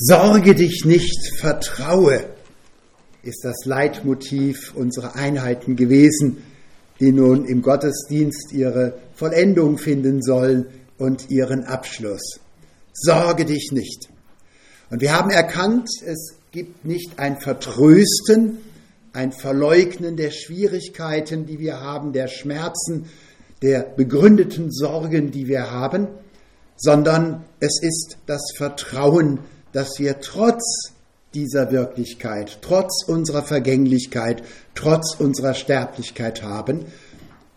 Sorge dich nicht, vertraue, ist das Leitmotiv unserer Einheiten gewesen, die nun im Gottesdienst ihre Vollendung finden sollen und ihren Abschluss. Sorge dich nicht. Und wir haben erkannt, es gibt nicht ein Vertrösten, ein Verleugnen der Schwierigkeiten, die wir haben, der Schmerzen, der begründeten Sorgen, die wir haben, sondern es ist das Vertrauen, dass wir trotz dieser Wirklichkeit, trotz unserer Vergänglichkeit, trotz unserer Sterblichkeit haben.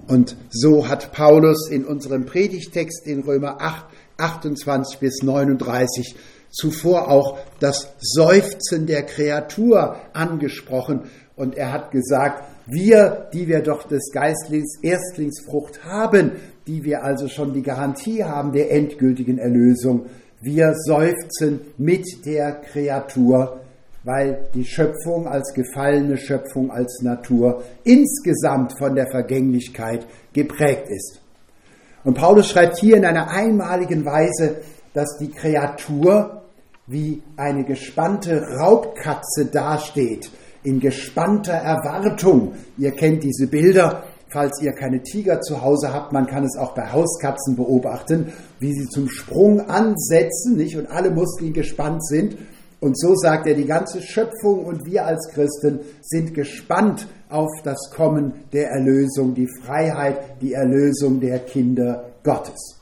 Und so hat Paulus in unserem Predigtext in Römer 8, 28 bis 39 zuvor auch das Seufzen der Kreatur angesprochen. Und er hat gesagt, wir, die wir doch des Geistlings Erstlingsfrucht haben, die wir also schon die Garantie haben der endgültigen Erlösung, wir seufzen mit der Kreatur, weil die Schöpfung als gefallene Schöpfung, als Natur insgesamt von der Vergänglichkeit geprägt ist. Und Paulus schreibt hier in einer einmaligen Weise, dass die Kreatur wie eine gespannte Raubkatze dasteht, in gespannter Erwartung. Ihr kennt diese Bilder, falls ihr keine Tiger zu Hause habt, man kann es auch bei Hauskatzen beobachten, wie sie zum Sprung ansetzen, nicht? Und alle Muskeln gespannt sind. Und so sagt er, die ganze Schöpfung und wir als Christen sind gespannt auf das Kommen der Erlösung, die Freiheit, die Erlösung der Kinder Gottes.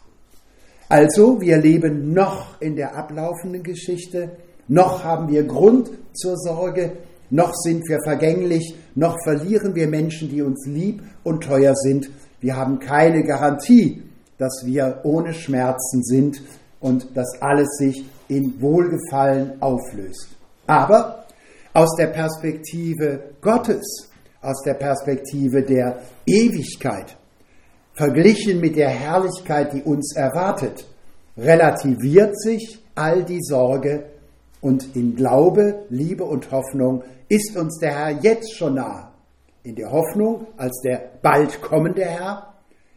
Also, wir leben noch in der ablaufenden Geschichte, noch haben wir Grund zur Sorge, noch sind wir vergänglich, noch verlieren wir Menschen, die uns lieb und teuer sind. Wir haben keine Garantie, dass wir ohne Schmerzen sind und dass alles sich in Wohlgefallen auflöst. Aber aus der Perspektive Gottes, aus der Perspektive der Ewigkeit, verglichen mit der Herrlichkeit, die uns erwartet, relativiert sich all die Sorge und in Glaube, Liebe und Hoffnung ist uns der Herr jetzt schon nah. In der Hoffnung als der bald kommende Herr,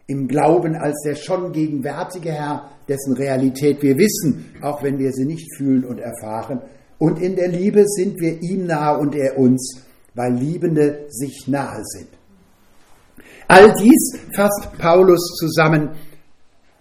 im Glauben als der schon gegenwärtige Herr, dessen Realität wir wissen, auch wenn wir sie nicht fühlen und erfahren. Und in der Liebe sind wir ihm nahe und er uns, weil Liebende sich nahe sind. All dies fasst Paulus zusammen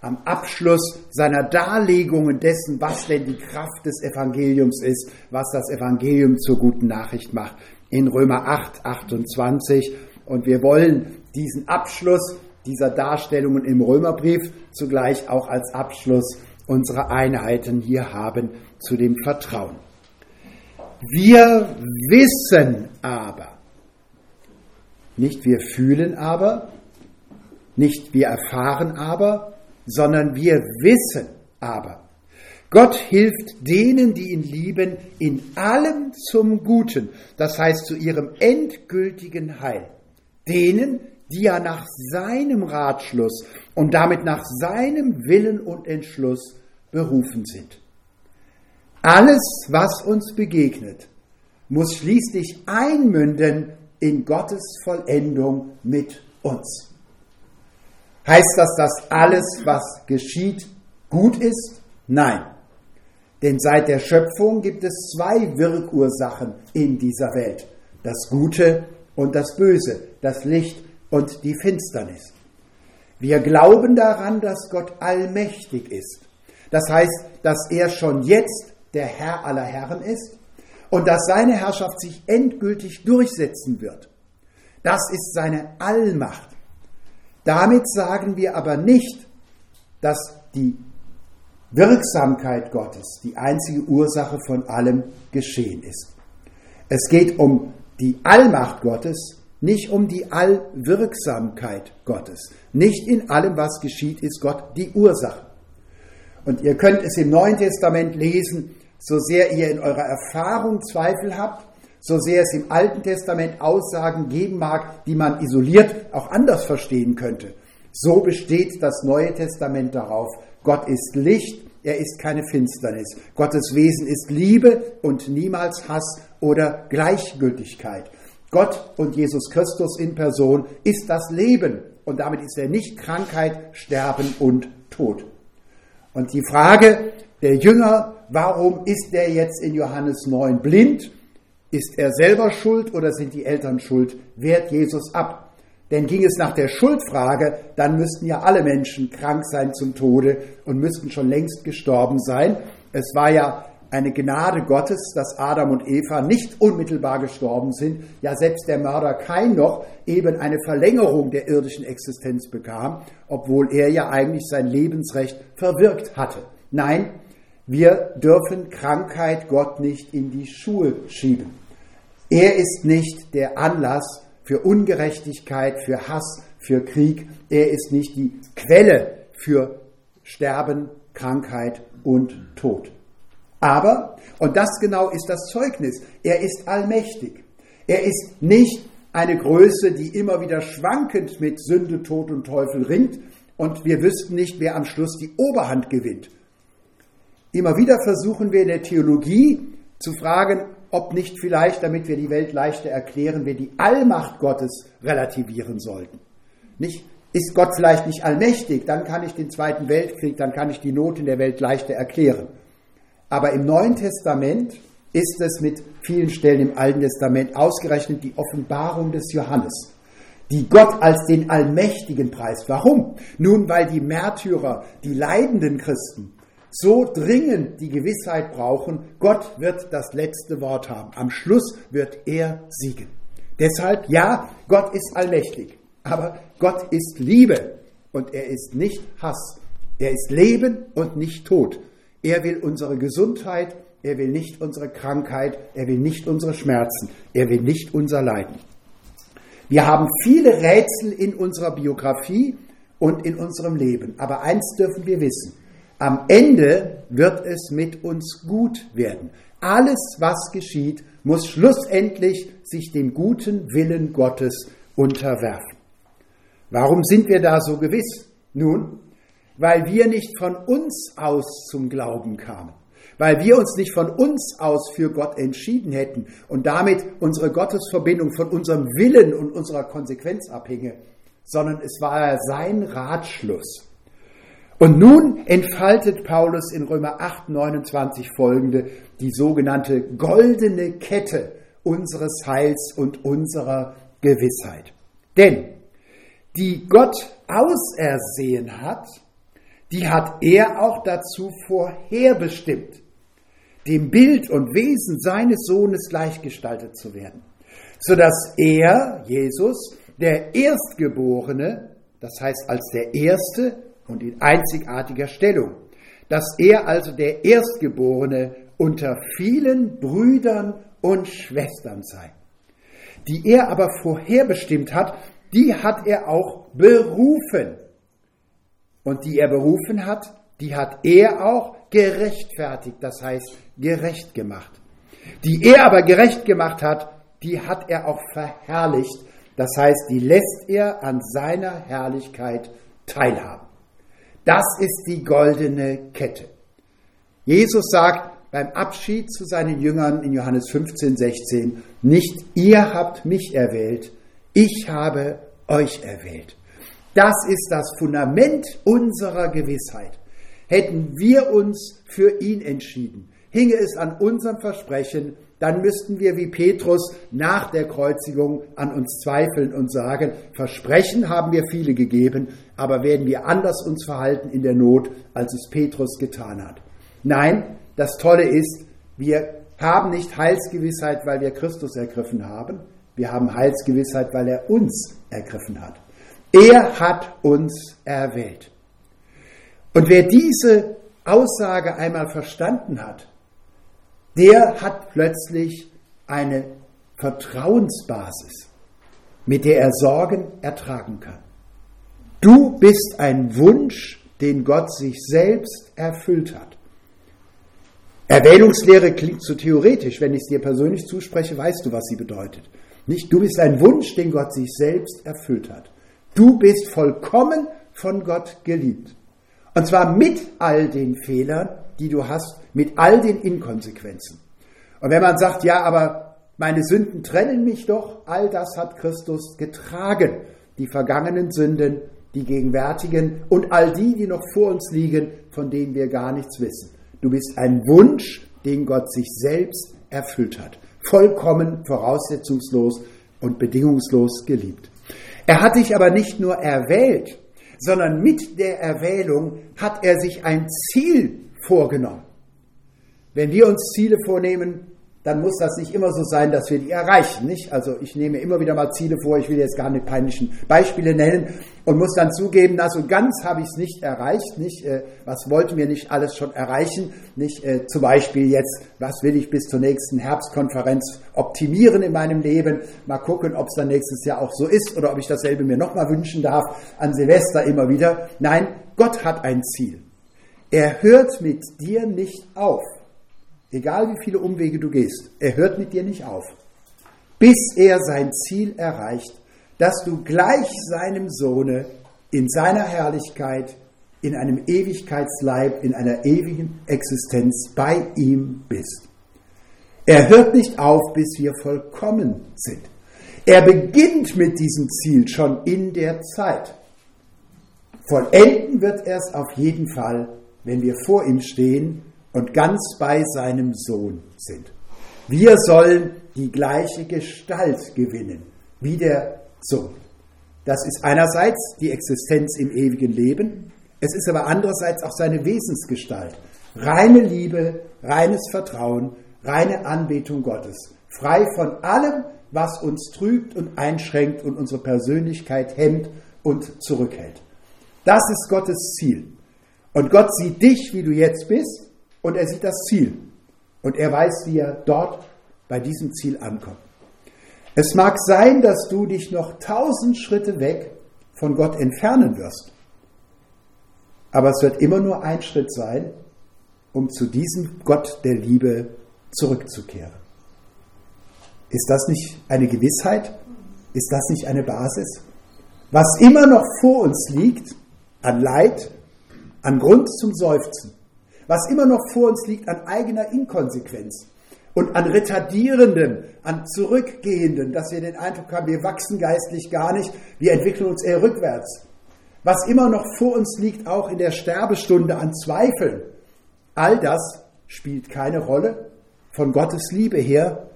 am Abschluss seiner Darlegungen dessen, was denn die Kraft des Evangeliums ist, was das Evangelium zur guten Nachricht macht, in Römer 8, 28. Und wir wollen diesen Abschluss dieser Darstellungen im Römerbrief zugleich auch als Abschluss unserer Einheiten hier haben zu dem Vertrauen. Wir wissen aber, nicht wir fühlen aber, nicht wir erfahren aber, sondern wir wissen aber, Gott hilft denen, die ihn lieben, in allem zum Guten, das heißt zu ihrem endgültigen Heil. Denen, die ja nach seinem Ratschluss und damit nach seinem Willen und Entschluss berufen sind. Alles, was uns begegnet, muss schließlich einmünden in Gottes Vollendung mit uns. Heißt das, dass alles, was geschieht, gut ist? Nein. Denn seit der Schöpfung gibt es zwei Wirkursachen in dieser Welt. Das Gute und das Böse, das Licht und die Finsternis. Wir glauben daran, dass Gott allmächtig ist. Das heißt, dass er schon jetzt der Herr aller Herren ist und dass seine Herrschaft sich endgültig durchsetzen wird. Das ist seine Allmacht. Damit sagen wir aber nicht, dass die Wirksamkeit Gottes die einzige Ursache von allem Geschehen ist. Es geht um die Allmacht Gottes, nicht um die Allwirksamkeit Gottes. Nicht in allem, was geschieht, ist Gott die Ursache. Und ihr könnt es im Neuen Testament lesen, so sehr ihr in eurer Erfahrung Zweifel habt, so sehr es im Alten Testament Aussagen geben mag, die man isoliert auch anders verstehen könnte. So besteht das Neue Testament darauf, Gott ist Licht, er ist keine Finsternis. Gottes Wesen ist Liebe und niemals Hass oder Gleichgültigkeit. Gott und Jesus Christus in Person ist das Leben und damit ist er nicht Krankheit, Sterben und Tod. Und die Frage der Jünger warum ist er jetzt in Johannes 9 blind? Ist er selber schuld oder sind die Eltern schuld? Wehrt Jesus ab. Denn ging es nach der Schuldfrage, dann müssten ja alle Menschen krank sein zum Tode und müssten schon längst gestorben sein. Es war ja eine Gnade Gottes, dass Adam und Eva nicht unmittelbar gestorben sind, ja selbst der Mörder Kain noch eben eine Verlängerung der irdischen Existenz bekam, obwohl er ja eigentlich sein Lebensrecht verwirkt hatte. Nein, wir dürfen Krankheit Gott nicht in die Schuhe schieben. Er ist nicht der Anlass für Ungerechtigkeit, für Hass, für Krieg. Er ist nicht die Quelle für Sterben, Krankheit und Tod. Aber, und das genau ist das Zeugnis, er ist allmächtig. Er ist nicht eine Größe, die immer wieder schwankend mit Sünde, Tod und Teufel ringt und wir wüssten nicht, wer am Schluss die Oberhand gewinnt. Immer wieder versuchen wir in der Theologie zu fragen, ob nicht vielleicht, damit wir die Welt leichter erklären, wir die Allmacht Gottes relativieren sollten. Nicht? Ist Gott vielleicht nicht allmächtig, dann kann ich den Zweiten Weltkrieg, dann kann ich die Not in der Welt leichter erklären. Aber im Neuen Testament ist es mit vielen Stellen im Alten Testament ausgerechnet die Offenbarung des Johannes, die Gott als den Allmächtigen preist. Warum? Nun, weil die Märtyrer, die leidenden Christen, so dringend die Gewissheit brauchen, Gott wird das letzte Wort haben. Am Schluss wird er siegen. Deshalb, ja, Gott ist allmächtig, aber Gott ist Liebe und er ist nicht Hass. Er ist Leben und nicht Tod. Er will unsere Gesundheit, er will nicht unsere Krankheit, er will nicht unsere Schmerzen, er will nicht unser Leiden. Wir haben viele Rätsel in unserer Biografie und in unserem Leben, aber eins dürfen wir wissen. Am Ende wird es mit uns gut werden. Alles, was geschieht, muss schlussendlich sich dem guten Willen Gottes unterwerfen. Warum sind wir da so gewiss? Nun, weil wir nicht von uns aus zum Glauben kamen, weil wir uns nicht von uns aus für Gott entschieden hätten und damit unsere Gottesverbindung von unserem Willen und unserer Konsequenz abhinge, sondern es war sein Ratschluss. Und nun entfaltet Paulus in Römer 8, 29 folgende die sogenannte goldene Kette unseres Heils und unserer Gewissheit. Denn die Gott ausersehen hat, die hat er auch dazu vorherbestimmt, dem Bild und Wesen seines Sohnes gleichgestaltet zu werden, sodass er, Jesus, der Erstgeborene, das heißt als der Erste und in einzigartiger Stellung, dass er also der Erstgeborene unter vielen Brüdern und Schwestern sei. Die er aber vorherbestimmt hat, die hat er auch berufen und die er berufen hat, die hat er auch gerechtfertigt, das heißt gerecht gemacht. Die er aber gerecht gemacht hat, die hat er auch verherrlicht, das heißt, die lässt er an seiner Herrlichkeit teilhaben. Das ist die goldene Kette. Jesus sagt beim Abschied zu seinen Jüngern in Johannes 15, 16, nicht ihr habt mich erwählt, ich habe euch erwählt. Das ist das Fundament unserer Gewissheit. Hätten wir uns für ihn entschieden, hinge es an unserem Versprechen, dann müssten wir wie Petrus nach der Kreuzigung an uns zweifeln und sagen, Versprechen haben wir viele gegeben, aber werden wir anders uns verhalten in der Not, als es Petrus getan hat. Nein, das Tolle ist, wir haben nicht Heilsgewissheit, weil wir Christus ergriffen haben, wir haben Heilsgewissheit, weil er uns ergriffen hat. Er hat uns erwählt. Und wer diese Aussage einmal verstanden hat, der hat plötzlich eine Vertrauensbasis, mit der er Sorgen ertragen kann. Du bist ein Wunsch, den Gott sich selbst erfüllt hat. Erwählungslehre klingt zu theoretisch. Wenn ich es dir persönlich zuspreche, weißt du, was sie bedeutet. Nicht, du bist ein Wunsch, den Gott sich selbst erfüllt hat. Du bist vollkommen von Gott geliebt. Und zwar mit all den Fehlern, die du hast, mit all den Inkonsequenzen. Und wenn man sagt, ja, aber meine Sünden trennen mich doch, all das hat Christus getragen. Die vergangenen Sünden, die gegenwärtigen und all die, die noch vor uns liegen, von denen wir gar nichts wissen. Du bist ein Wunsch, den Gott sich selbst erfüllt hat. Vollkommen, voraussetzungslos und bedingungslos geliebt. Er hat dich aber nicht nur erwählt, sondern mit der Erwählung hat er sich ein Ziel vorgenommen. Wenn wir uns Ziele vornehmen, dann muss das nicht immer so sein, dass wir die erreichen. Nicht? Also ich nehme immer wieder mal Ziele vor, ich will jetzt gar nicht peinlichen Beispiele nennen und muss dann zugeben, na so ganz habe ich es nicht erreicht. Nicht? Äh, was wollten wir nicht alles schon erreichen? Nicht? Äh, zum Beispiel jetzt, was will ich bis zur nächsten Herbstkonferenz optimieren in meinem Leben? Mal gucken, ob es dann nächstes Jahr auch so ist oder ob ich dasselbe mir nochmal wünschen darf, an Silvester immer wieder. Nein, Gott hat ein Ziel. Er hört mit dir nicht auf. Egal wie viele Umwege du gehst, er hört mit dir nicht auf, bis er sein Ziel erreicht, dass du gleich seinem Sohne in seiner Herrlichkeit, in einem Ewigkeitsleib, in einer ewigen Existenz bei ihm bist. Er hört nicht auf, bis wir vollkommen sind. Er beginnt mit diesem Ziel schon in der Zeit. Vollenden wird er es auf jeden Fall, wenn wir vor ihm stehen und ganz bei seinem Sohn sind. Wir sollen die gleiche Gestalt gewinnen wie der Sohn. Das ist einerseits die Existenz im ewigen Leben, es ist aber andererseits auch seine Wesensgestalt. Reine Liebe, reines Vertrauen, reine Anbetung Gottes, frei von allem, was uns trübt und einschränkt und unsere Persönlichkeit hemmt und zurückhält. Das ist Gottes Ziel. Und Gott sieht dich, wie du jetzt bist, und er sieht das Ziel. Und er weiß, wie er dort bei diesem Ziel ankommt. Es mag sein, dass du dich noch tausend Schritte weg von Gott entfernen wirst. Aber es wird immer nur ein Schritt sein, um zu diesem Gott der Liebe zurückzukehren. Ist das nicht eine Gewissheit? Ist das nicht eine Basis? Was immer noch vor uns liegt, an Leid, an Grund zum Seufzen, was immer noch vor uns liegt an eigener Inkonsequenz und an retardierenden, an zurückgehenden, dass wir den Eindruck haben, wir wachsen geistlich gar nicht, wir entwickeln uns eher rückwärts. Was immer noch vor uns liegt, auch in der Sterbestunde an Zweifeln, all das spielt keine Rolle von Gottes Liebe her,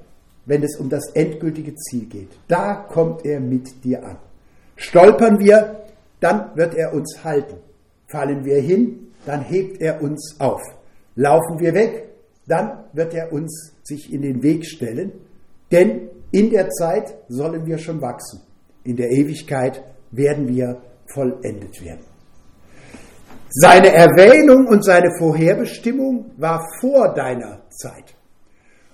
wenn es um das endgültige Ziel geht. Da kommt er mit dir an. Stolpern wir, dann wird er uns halten. Fallen wir hin, dann hebt er uns auf. Laufen wir weg, dann wird er uns sich in den Weg stellen, denn in der Zeit sollen wir schon wachsen. In der Ewigkeit werden wir vollendet werden. Seine Erwähnung und seine Vorherbestimmung war vor deiner Zeit.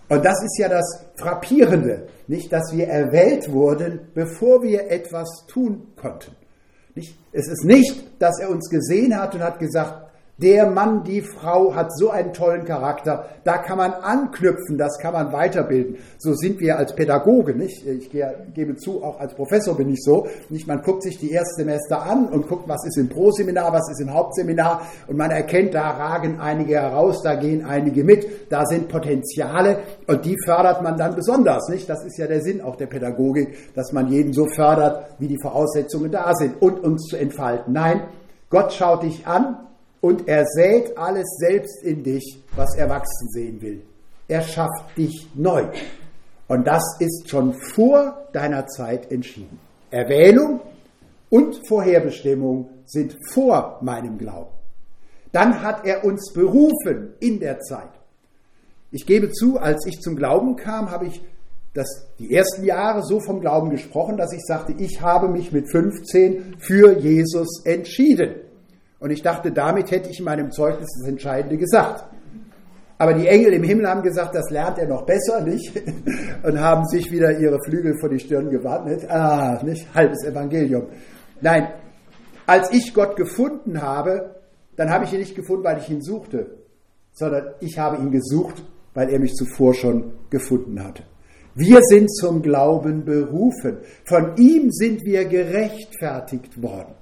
Und das ist ja das Frappierende, nicht, dass wir erwählt wurden, bevor wir etwas tun konnten. Nicht? Es ist nicht, dass er uns gesehen hat und hat gesagt, der Mann, die Frau hat so einen tollen Charakter, da kann man anknüpfen, das kann man weiterbilden. So sind wir als Pädagoge, nicht? Ich gebe zu, auch als Professor bin ich so, nicht? Man guckt sich die Erstsemester an und guckt, was ist im Proseminar, was ist im Hauptseminar und man erkennt, da ragen einige heraus, da gehen einige mit, da sind Potenziale und die fördert man dann besonders, nicht? Das ist ja der Sinn auch der Pädagogik, dass man jeden so fördert, wie die Voraussetzungen da sind und uns zu entfalten. Nein, Gott schaut dich an und er sät alles selbst in dich, was er wachsen sehen will. Er schafft dich neu. Und das ist schon vor deiner Zeit entschieden. Erwählung und Vorherbestimmung sind vor meinem Glauben. Dann hat er uns berufen in der Zeit. Ich gebe zu, als ich zum Glauben kam, habe ich das, die ersten Jahre so vom Glauben gesprochen, dass ich sagte, ich habe mich mit 15 für Jesus entschieden. Und ich dachte, damit hätte ich in meinem Zeugnis das Entscheidende gesagt. Aber die Engel im Himmel haben gesagt, das lernt er noch besser, nicht? Und haben sich wieder ihre Flügel vor die Stirn gewartet. Ah, nicht? Halbes Evangelium. Nein, als ich Gott gefunden habe, dann habe ich ihn nicht gefunden, weil ich ihn suchte, sondern ich habe ihn gesucht, weil er mich zuvor schon gefunden hatte. Wir sind zum Glauben berufen. Von ihm sind wir gerechtfertigt worden.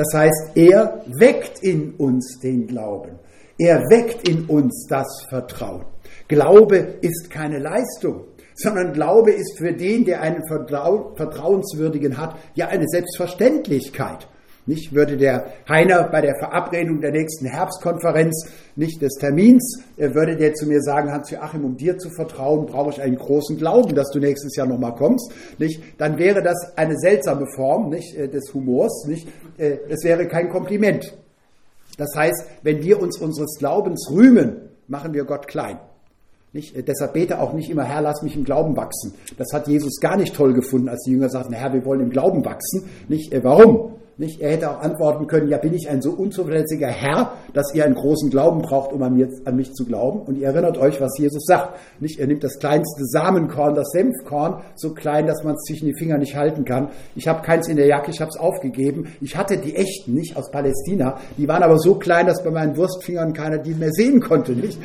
Das heißt, er weckt in uns den Glauben. Er weckt in uns das Vertrauen. Glaube ist keine Leistung, sondern Glaube ist für den, der einen vertrauenswürdigen hat, ja eine Selbstverständlichkeit. Nicht würde der Heiner bei der Verabredung der nächsten Herbstkonferenz nicht des Termins, äh, würde der zu mir sagen, Hans-Joachim, um dir zu vertrauen, brauche ich einen großen Glauben, dass du nächstes Jahr nochmal kommst. Nicht? Dann wäre das eine seltsame Form nicht, äh, des Humors. Nicht? Äh, es wäre kein Kompliment. Das heißt, wenn wir uns unseres Glaubens rühmen, machen wir Gott klein. Nicht? Deshalb bete auch nicht immer, Herr, lass mich im Glauben wachsen. Das hat Jesus gar nicht toll gefunden, als die Jünger sagten, Herr, wir wollen im Glauben wachsen. Nicht? Warum? Nicht? Er hätte auch antworten können, ja, bin ich ein so unzuverlässiger Herr, dass ihr einen großen Glauben braucht, um an, mir, an mich zu glauben. Und ihr erinnert euch, was Jesus sagt. Nicht? Er nimmt das kleinste Samenkorn, das Senfkorn, so klein, dass man es zwischen die Finger nicht halten kann. Ich habe keins in der Jacke, ich habe es aufgegeben. Ich hatte die echten, nicht aus Palästina. Die waren aber so klein, dass bei meinen Wurstfingern keiner die mehr sehen konnte. Nicht?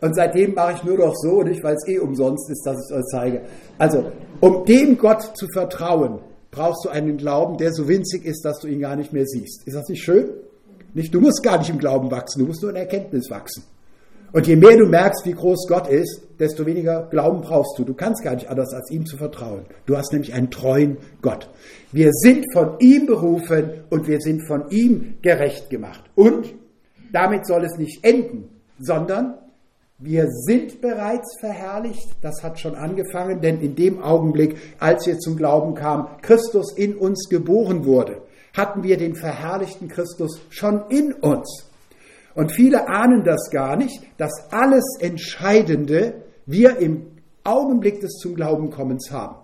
Und seitdem mache ich nur noch so, nicht weil es eh umsonst ist, dass ich es euch zeige. Also, um dem Gott zu vertrauen, brauchst du einen Glauben, der so winzig ist, dass du ihn gar nicht mehr siehst. Ist das nicht schön? Nicht, du musst gar nicht im Glauben wachsen, du musst nur in Erkenntnis wachsen. Und je mehr du merkst, wie groß Gott ist, desto weniger Glauben brauchst du. Du kannst gar nicht anders, als ihm zu vertrauen. Du hast nämlich einen treuen Gott. Wir sind von ihm berufen und wir sind von ihm gerecht gemacht. Und damit soll es nicht enden, sondern wir sind bereits verherrlicht, das hat schon angefangen, denn in dem Augenblick, als wir zum Glauben kamen, Christus in uns geboren wurde, hatten wir den verherrlichten Christus schon in uns. Und viele ahnen das gar nicht, dass alles Entscheidende wir im Augenblick des zum Glauben kommens haben,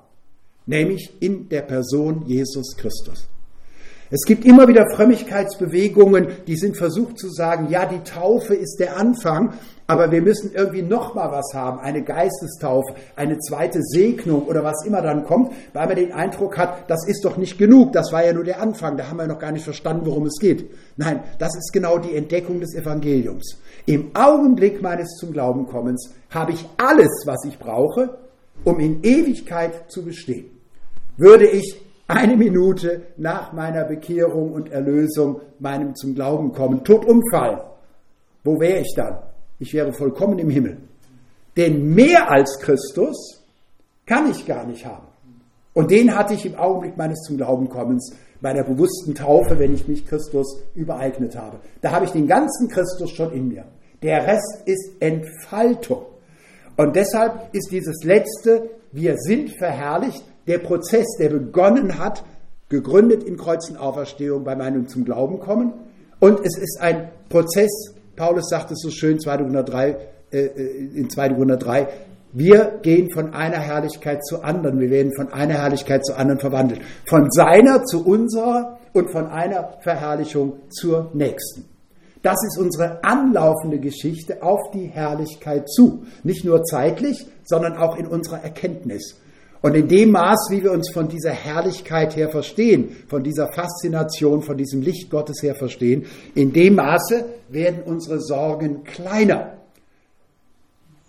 nämlich in der Person Jesus Christus. Es gibt immer wieder Frömmigkeitsbewegungen, die sind versucht zu sagen, ja, die Taufe ist der Anfang, aber wir müssen irgendwie noch mal was haben, eine Geistestaufe, eine zweite Segnung oder was immer dann kommt, weil man den Eindruck hat, das ist doch nicht genug, das war ja nur der Anfang, da haben wir noch gar nicht verstanden, worum es geht. Nein, das ist genau die Entdeckung des Evangeliums. Im Augenblick meines zum Glauben kommens habe ich alles, was ich brauche, um in Ewigkeit zu bestehen. Würde ich eine Minute nach meiner Bekehrung und Erlösung meinem zum Glauben kommen, tot umfallen, wo wäre ich dann? Ich wäre vollkommen im Himmel. Denn mehr als Christus kann ich gar nicht haben. Und den hatte ich im Augenblick meines zum Glauben kommens, meiner bewussten Taufe, wenn ich mich Christus übereignet habe. Da habe ich den ganzen Christus schon in mir. Der Rest ist Entfaltung. Und deshalb ist dieses letzte, wir sind verherrlicht, der Prozess, der begonnen hat, gegründet in Kreuzenauferstehung bei meinem zum Glauben kommen. Und es ist ein Prozess, Paulus sagt es so schön 203, äh, äh, in 203, wir gehen von einer Herrlichkeit zur anderen, wir werden von einer Herrlichkeit zur anderen verwandelt. Von seiner zu unserer und von einer Verherrlichung zur nächsten. Das ist unsere anlaufende Geschichte auf die Herrlichkeit zu. Nicht nur zeitlich, sondern auch in unserer Erkenntnis. Und in dem Maß, wie wir uns von dieser Herrlichkeit her verstehen, von dieser Faszination, von diesem Licht Gottes her verstehen, in dem Maße werden unsere Sorgen kleiner.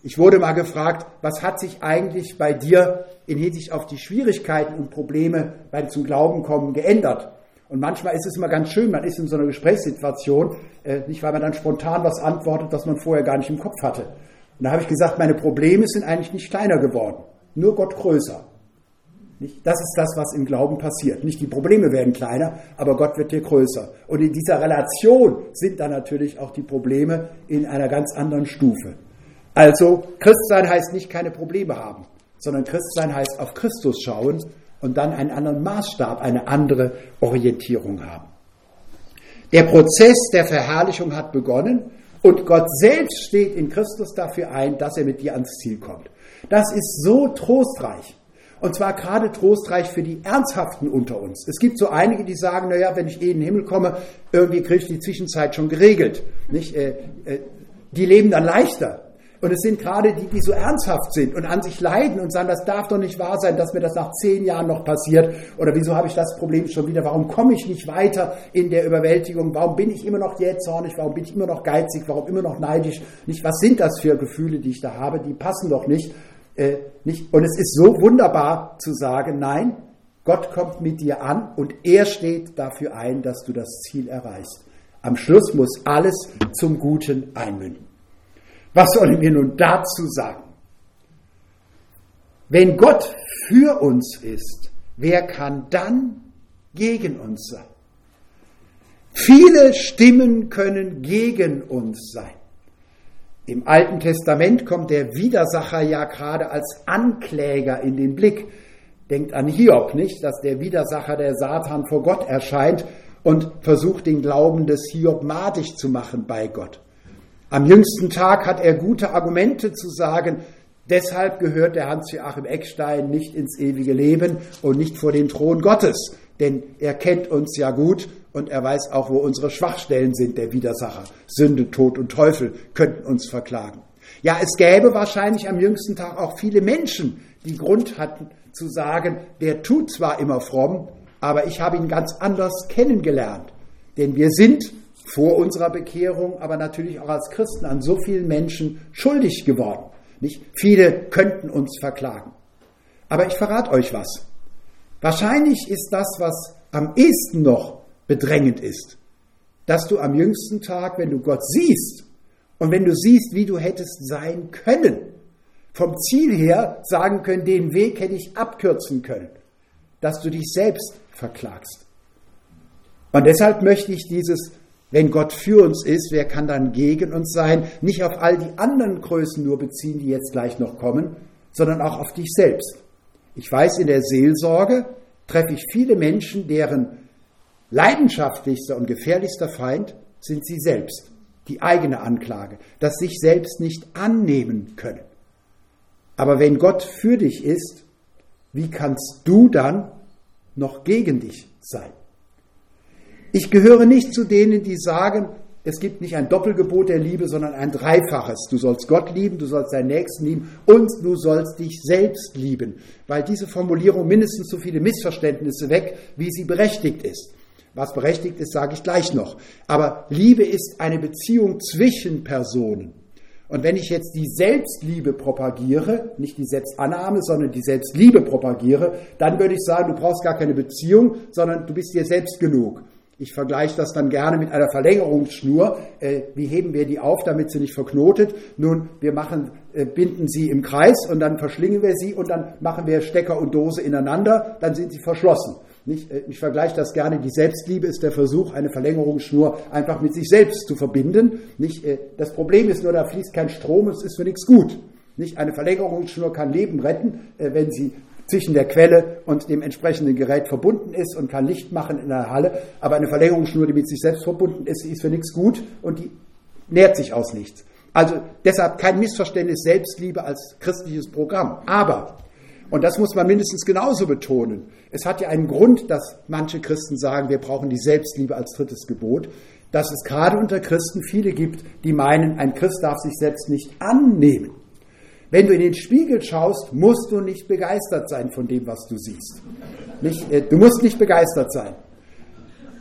Ich wurde mal gefragt, was hat sich eigentlich bei dir in Hinsicht auf die Schwierigkeiten und Probleme beim zum Glauben kommen geändert? Und manchmal ist es immer ganz schön, man ist in so einer Gesprächssituation, äh, nicht weil man dann spontan was antwortet, was man vorher gar nicht im Kopf hatte. Und da habe ich gesagt, meine Probleme sind eigentlich nicht kleiner geworden nur Gott größer. Das ist das, was im Glauben passiert. Nicht die Probleme werden kleiner, aber Gott wird dir größer. Und in dieser Relation sind dann natürlich auch die Probleme in einer ganz anderen Stufe. Also Christsein heißt nicht keine Probleme haben, sondern Christsein heißt auf Christus schauen und dann einen anderen Maßstab, eine andere Orientierung haben. Der Prozess der Verherrlichung hat begonnen und Gott selbst steht in Christus dafür ein, dass er mit dir ans Ziel kommt. Das ist so trostreich. Und zwar gerade trostreich für die Ernsthaften unter uns. Es gibt so einige, die sagen, naja, wenn ich eh in den Himmel komme, irgendwie kriege ich die Zwischenzeit schon geregelt. Nicht? Äh, äh, die leben dann leichter. Und es sind gerade die, die so ernsthaft sind und an sich leiden und sagen, das darf doch nicht wahr sein, dass mir das nach zehn Jahren noch passiert. Oder wieso habe ich das Problem schon wieder? Warum komme ich nicht weiter in der Überwältigung? Warum bin ich immer noch jähzornig? Warum bin ich immer noch geizig? Warum immer noch neidisch? Nicht, was sind das für Gefühle, die ich da habe? Die passen doch nicht. Äh, nicht. Und es ist so wunderbar zu sagen, nein, Gott kommt mit dir an und er steht dafür ein, dass du das Ziel erreichst. Am Schluss muss alles zum Guten einmünden. Was sollen wir nun dazu sagen? Wenn Gott für uns ist, wer kann dann gegen uns sein? Viele Stimmen können gegen uns sein. Im Alten Testament kommt der Widersacher ja gerade als Ankläger in den Blick. Denkt an Hiob, nicht, dass der Widersacher der Satan vor Gott erscheint und versucht, den Glauben des Hiob madig zu machen bei Gott. Am jüngsten Tag hat er gute Argumente zu sagen, deshalb gehört der Hans-Joachim Eckstein nicht ins ewige Leben und nicht vor den Thron Gottes, denn er kennt uns ja gut und er weiß auch, wo unsere Schwachstellen sind, der Widersacher. Sünde, Tod und Teufel könnten uns verklagen. Ja, es gäbe wahrscheinlich am jüngsten Tag auch viele Menschen, die Grund hatten zu sagen, der tut zwar immer fromm, aber ich habe ihn ganz anders kennengelernt. Denn wir sind vor unserer Bekehrung, aber natürlich auch als Christen an so vielen Menschen schuldig geworden. Nicht? Viele könnten uns verklagen. Aber ich verrate euch was. Wahrscheinlich ist das, was am ehesten noch bedrängend ist, dass du am jüngsten Tag, wenn du Gott siehst und wenn du siehst, wie du hättest sein können, vom Ziel her sagen können, den Weg hätte ich abkürzen können, dass du dich selbst verklagst. Und deshalb möchte ich dieses, wenn Gott für uns ist, wer kann dann gegen uns sein, nicht auf all die anderen Größen nur beziehen, die jetzt gleich noch kommen, sondern auch auf dich selbst. Ich weiß, in der Seelsorge treffe ich viele Menschen, deren leidenschaftlichster und gefährlichster Feind sind sie selbst, die eigene Anklage, das sich selbst nicht annehmen können. Aber wenn Gott für dich ist, wie kannst du dann noch gegen dich sein? Ich gehöre nicht zu denen, die sagen, es gibt nicht ein Doppelgebot der Liebe, sondern ein dreifaches. Du sollst Gott lieben, du sollst deinen Nächsten lieben und du sollst dich selbst lieben, weil diese Formulierung mindestens so viele Missverständnisse weg, wie sie berechtigt ist. Was berechtigt ist, sage ich gleich noch. Aber Liebe ist eine Beziehung zwischen Personen. Und wenn ich jetzt die Selbstliebe propagiere, nicht die Selbstannahme, sondern die Selbstliebe propagiere, dann würde ich sagen, du brauchst gar keine Beziehung, sondern du bist dir selbst genug. Ich vergleiche das dann gerne mit einer Verlängerungsschnur. Äh, wie heben wir die auf, damit sie nicht verknotet? Nun, wir machen, äh, binden sie im Kreis und dann verschlingen wir sie und dann machen wir Stecker und Dose ineinander, dann sind sie verschlossen. Nicht, äh, ich vergleiche das gerne, die Selbstliebe ist der Versuch, eine Verlängerungsschnur einfach mit sich selbst zu verbinden. Nicht, äh, das Problem ist nur, da fließt kein Strom, es ist für nichts gut. Nicht, eine Verlängerungsschnur kann Leben retten, äh, wenn sie zwischen der Quelle und dem entsprechenden Gerät verbunden ist und kann Licht machen in der Halle. Aber eine Verlängerungsschnur, die mit sich selbst verbunden ist, ist für nichts gut und die nährt sich aus nichts. Also deshalb kein Missverständnis Selbstliebe als christliches Programm. Aber und das muss man mindestens genauso betonen. Es hat ja einen Grund, dass manche Christen sagen, wir brauchen die Selbstliebe als drittes Gebot, dass es gerade unter Christen viele gibt, die meinen, ein Christ darf sich selbst nicht annehmen. Wenn du in den Spiegel schaust, musst du nicht begeistert sein von dem, was du siehst. Nicht, äh, du musst nicht begeistert sein.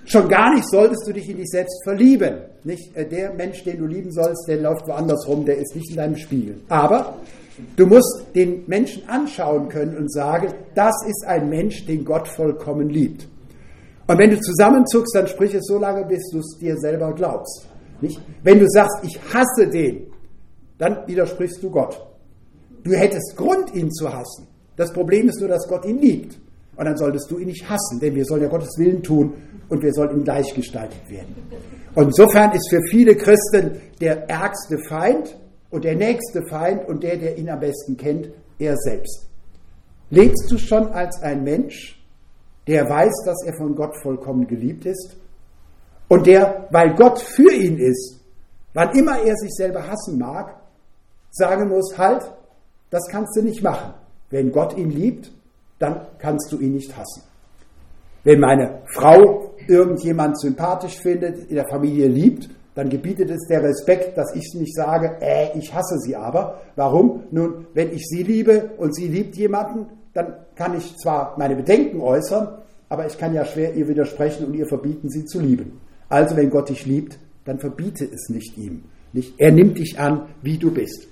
Schon gar nicht solltest du dich in dich selbst verlieben. Nicht äh, der Mensch, den du lieben sollst, der läuft woanders rum, der ist nicht in deinem Spiegel. Aber Du musst den Menschen anschauen können und sagen, das ist ein Mensch, den Gott vollkommen liebt. Und wenn du zusammenzuckst, dann sprich es so lange, bis du es dir selber glaubst. Nicht? Wenn du sagst, ich hasse den, dann widersprichst du Gott. Du hättest Grund, ihn zu hassen. Das Problem ist nur, dass Gott ihn liebt. Und dann solltest du ihn nicht hassen, denn wir sollen ja Gottes Willen tun und wir sollen ihm gleichgestaltet werden. Und insofern ist für viele Christen der ärgste Feind und der nächste Feind und der, der ihn am besten kennt, er selbst. Lebst du schon als ein Mensch, der weiß, dass er von Gott vollkommen geliebt ist und der, weil Gott für ihn ist, wann immer er sich selber hassen mag, sagen muss, halt, das kannst du nicht machen. Wenn Gott ihn liebt, dann kannst du ihn nicht hassen. Wenn meine Frau irgendjemand sympathisch findet, in der Familie liebt, dann gebietet es der Respekt, dass ich nicht sage, äh, ich hasse sie aber. Warum? Nun, wenn ich sie liebe und sie liebt jemanden, dann kann ich zwar meine Bedenken äußern, aber ich kann ja schwer ihr widersprechen und ihr verbieten, sie zu lieben. Also, wenn Gott dich liebt, dann verbiete es nicht ihm. Nicht, er nimmt dich an, wie du bist.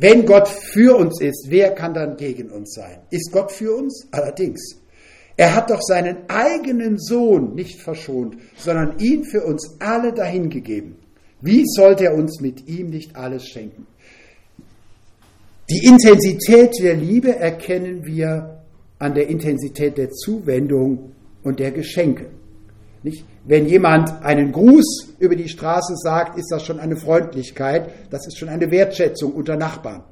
Wenn Gott für uns ist, wer kann dann gegen uns sein? Ist Gott für uns? Allerdings. Er hat doch seinen eigenen Sohn nicht verschont, sondern ihn für uns alle dahingegeben. Wie sollte er uns mit ihm nicht alles schenken? Die Intensität der Liebe erkennen wir an der Intensität der Zuwendung und der Geschenke. Nicht? Wenn jemand einen Gruß über die Straße sagt, ist das schon eine Freundlichkeit, das ist schon eine Wertschätzung unter Nachbarn.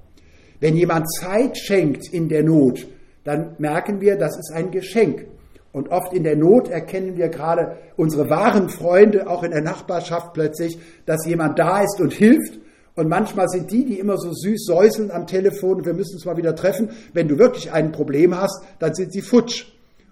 Wenn jemand Zeit schenkt in der Not, dann merken wir, das ist ein Geschenk. Und oft in der Not erkennen wir gerade unsere wahren Freunde, auch in der Nachbarschaft plötzlich, dass jemand da ist und hilft. Und manchmal sind die, die immer so süß säuseln am Telefon, wir müssen uns mal wieder treffen, wenn du wirklich ein Problem hast, dann sind sie futsch.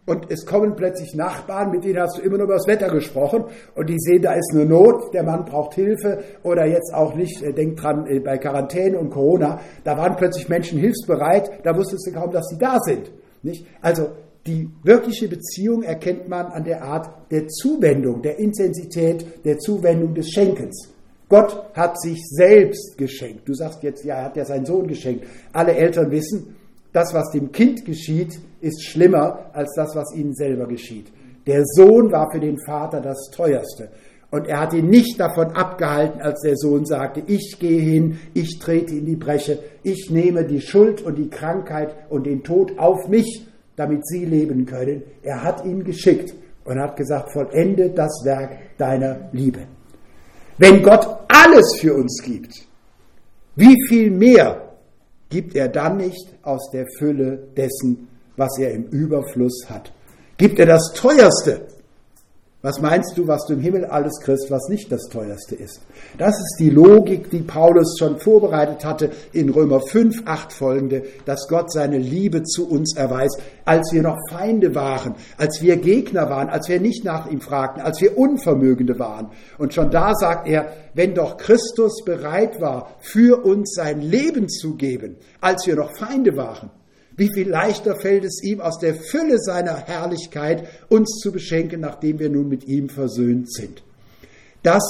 Und es kommen plötzlich Nachbarn, mit denen hast du immer nur über das Wetter gesprochen und die sehen, da ist eine Not, der Mann braucht Hilfe oder jetzt auch nicht, äh, denkt dran, äh, bei Quarantäne und Corona, da waren plötzlich Menschen hilfsbereit, da wusstest du kaum, dass sie da sind. Nicht? Also die wirkliche Beziehung erkennt man an der Art der Zuwendung, der Intensität der Zuwendung des Schenkens. Gott hat sich selbst geschenkt. Du sagst jetzt, ja, er hat ja seinen Sohn geschenkt. Alle Eltern wissen, das, was dem Kind geschieht, ist schlimmer als das, was ihnen selber geschieht. Der Sohn war für den Vater das Teuerste. Und er hat ihn nicht davon abgehalten, als der Sohn sagte, ich gehe hin, ich trete in die Breche, ich nehme die Schuld und die Krankheit und den Tod auf mich damit sie leben können. Er hat ihn geschickt und hat gesagt, vollende das Werk deiner Liebe. Wenn Gott alles für uns gibt, wie viel mehr gibt er dann nicht aus der Fülle dessen, was er im Überfluss hat? Gibt er das Teuerste, was meinst du, was du im Himmel alles kriegst, was nicht das teuerste ist? Das ist die Logik, die Paulus schon vorbereitet hatte in Römer 5, 8 folgende, dass Gott seine Liebe zu uns erweist, als wir noch Feinde waren, als wir Gegner waren, als wir nicht nach ihm fragten, als wir Unvermögende waren. Und schon da sagt er, wenn doch Christus bereit war, für uns sein Leben zu geben, als wir noch Feinde waren, wie viel leichter fällt es ihm, aus der Fülle seiner Herrlichkeit uns zu beschenken, nachdem wir nun mit ihm versöhnt sind. Das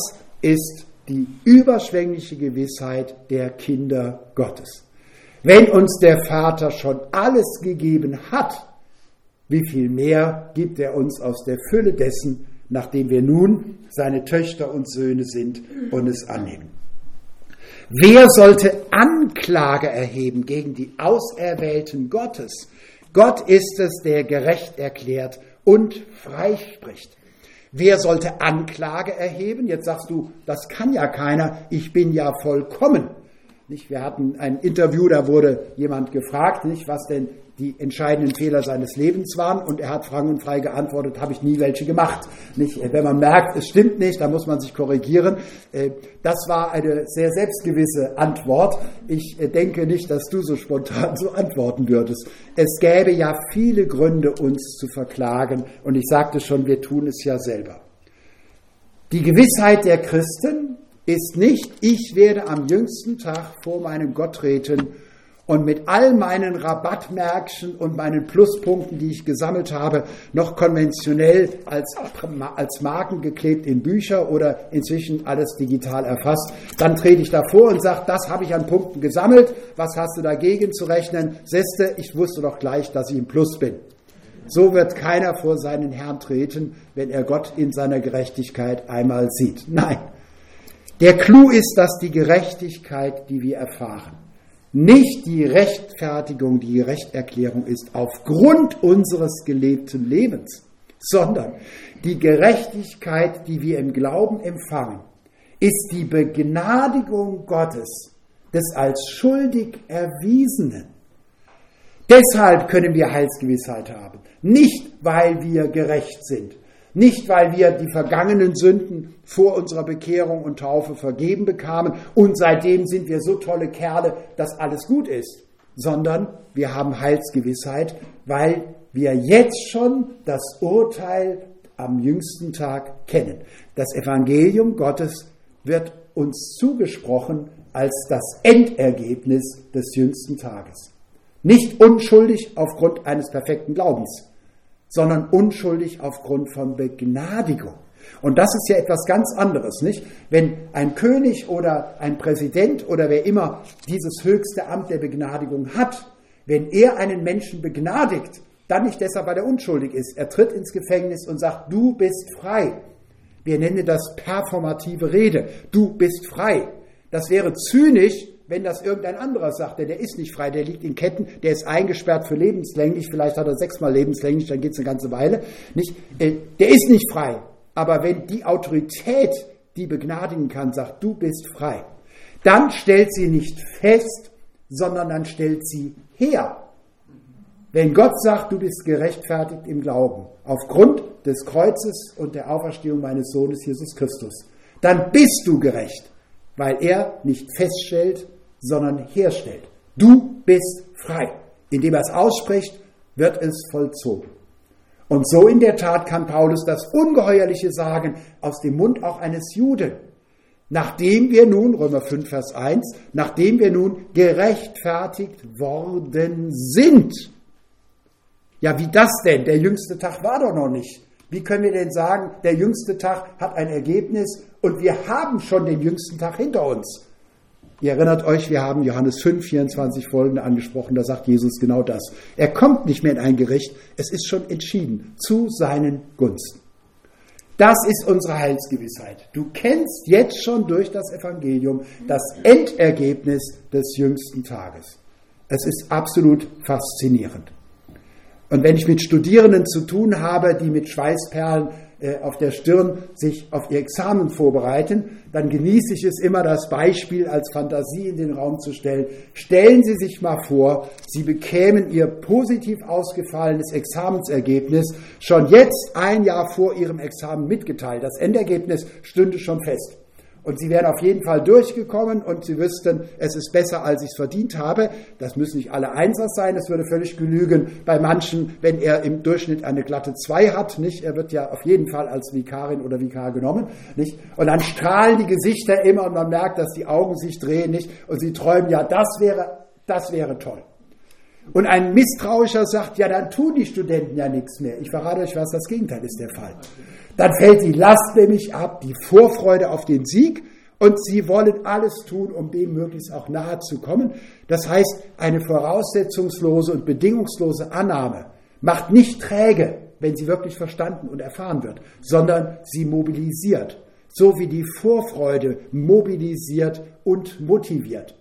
ist die überschwängliche Gewissheit der Kinder Gottes. Wenn uns der Vater schon alles gegeben hat, wie viel mehr gibt er uns aus der Fülle dessen, nachdem wir nun seine Töchter und Söhne sind und es annehmen. Wer sollte Anklage erheben gegen die Auserwählten Gottes? Gott ist es, der gerecht erklärt und freispricht. Wer sollte Anklage erheben? Jetzt sagst du, das kann ja keiner, ich bin ja vollkommen. Nicht? Wir hatten ein Interview, da wurde jemand gefragt, nicht, was denn die entscheidenden Fehler seines Lebens waren und er hat frank und frei geantwortet, habe ich nie welche gemacht. Nicht? Wenn man merkt, es stimmt nicht, dann muss man sich korrigieren. Äh, das war eine sehr selbstgewisse Antwort. Ich äh, denke nicht, dass du so spontan so antworten würdest. Es gäbe ja viele Gründe, uns zu verklagen und ich sagte schon, wir tun es ja selber. Die Gewissheit der Christen ist nicht, ich werde am jüngsten Tag vor meinem Gott treten und mit all meinen Rabattmärkchen und meinen Pluspunkten, die ich gesammelt habe, noch konventionell als, als Marken geklebt in Bücher oder inzwischen alles digital erfasst, dann trete ich davor und sage, das habe ich an Punkten gesammelt, was hast du dagegen zu rechnen? Seste, ich wusste doch gleich, dass ich im Plus bin. So wird keiner vor seinen Herrn treten, wenn er Gott in seiner Gerechtigkeit einmal sieht. Nein, der Clou ist, dass die Gerechtigkeit, die wir erfahren, nicht die Rechtfertigung, die Rechterklärung ist aufgrund unseres gelebten Lebens, sondern die Gerechtigkeit, die wir im Glauben empfangen, ist die Begnadigung Gottes des als schuldig Erwiesenen. Deshalb können wir Heilsgewissheit haben. Nicht, weil wir gerecht sind, nicht, weil wir die vergangenen Sünden vor unserer Bekehrung und Taufe vergeben bekamen und seitdem sind wir so tolle Kerle, dass alles gut ist, sondern wir haben Heilsgewissheit, weil wir jetzt schon das Urteil am jüngsten Tag kennen. Das Evangelium Gottes wird uns zugesprochen als das Endergebnis des jüngsten Tages. Nicht unschuldig aufgrund eines perfekten Glaubens, sondern unschuldig aufgrund von Begnadigung. Und das ist ja etwas ganz anderes, nicht? Wenn ein König oder ein Präsident oder wer immer dieses höchste Amt der Begnadigung hat, wenn er einen Menschen begnadigt, dann nicht deshalb, weil er unschuldig ist. Er tritt ins Gefängnis und sagt, du bist frei. Wir nennen das performative Rede. Du bist frei. Das wäre zynisch, wenn das irgendein anderer sagt, der ist nicht frei, der liegt in Ketten, der ist eingesperrt für lebenslänglich, vielleicht hat er sechsmal lebenslänglich, dann geht es eine ganze Weile. Nicht, äh, der ist nicht frei. Aber wenn die Autorität, die begnadigen kann, sagt, du bist frei, dann stellt sie nicht fest, sondern dann stellt sie her. Wenn Gott sagt, du bist gerechtfertigt im Glauben, aufgrund des Kreuzes und der Auferstehung meines Sohnes Jesus Christus, dann bist du gerecht, weil er nicht feststellt, sondern herstellt. Du bist frei. Indem er es ausspricht, wird es vollzogen. Und so in der Tat kann Paulus das Ungeheuerliche sagen aus dem Mund auch eines Juden. Nachdem wir nun, Römer 5, Vers 1, nachdem wir nun gerechtfertigt worden sind. Ja, wie das denn? Der jüngste Tag war doch noch nicht. Wie können wir denn sagen, der jüngste Tag hat ein Ergebnis und wir haben schon den jüngsten Tag hinter uns? Ihr erinnert euch, wir haben Johannes 5, 24 folgende angesprochen, da sagt Jesus genau das. Er kommt nicht mehr in ein Gericht, es ist schon entschieden, zu seinen Gunsten. Das ist unsere Heilsgewissheit. Du kennst jetzt schon durch das Evangelium das Endergebnis des jüngsten Tages. Es ist absolut faszinierend. Und wenn ich mit Studierenden zu tun habe, die mit Schweißperlen auf der Stirn sich auf ihr Examen vorbereiten, dann genieße ich es immer, das Beispiel als Fantasie in den Raum zu stellen. Stellen Sie sich mal vor, Sie bekämen Ihr positiv ausgefallenes Examensergebnis schon jetzt ein Jahr vor Ihrem Examen mitgeteilt. Das Endergebnis stünde schon fest. Und sie wären auf jeden Fall durchgekommen und sie wüssten, es ist besser, als ich es verdient habe. Das müssen nicht alle Einser sein, es würde völlig genügen bei manchen, wenn er im Durchschnitt eine glatte 2 hat, nicht? Er wird ja auf jeden Fall als Vikarin oder Vikar genommen, nicht? Und dann strahlen die Gesichter immer und man merkt, dass die Augen sich drehen, nicht? Und sie träumen, ja, das wäre, das wäre toll. Und ein Misstrauischer sagt, ja, dann tun die Studenten ja nichts mehr. Ich verrate euch was, das Gegenteil ist der Fall. Dann fällt die Last nämlich ab, die Vorfreude auf den Sieg und sie wollen alles tun, um dem möglichst auch nahe zu kommen. Das heißt, eine voraussetzungslose und bedingungslose Annahme macht nicht träge, wenn sie wirklich verstanden und erfahren wird, sondern sie mobilisiert, so wie die Vorfreude mobilisiert und motiviert.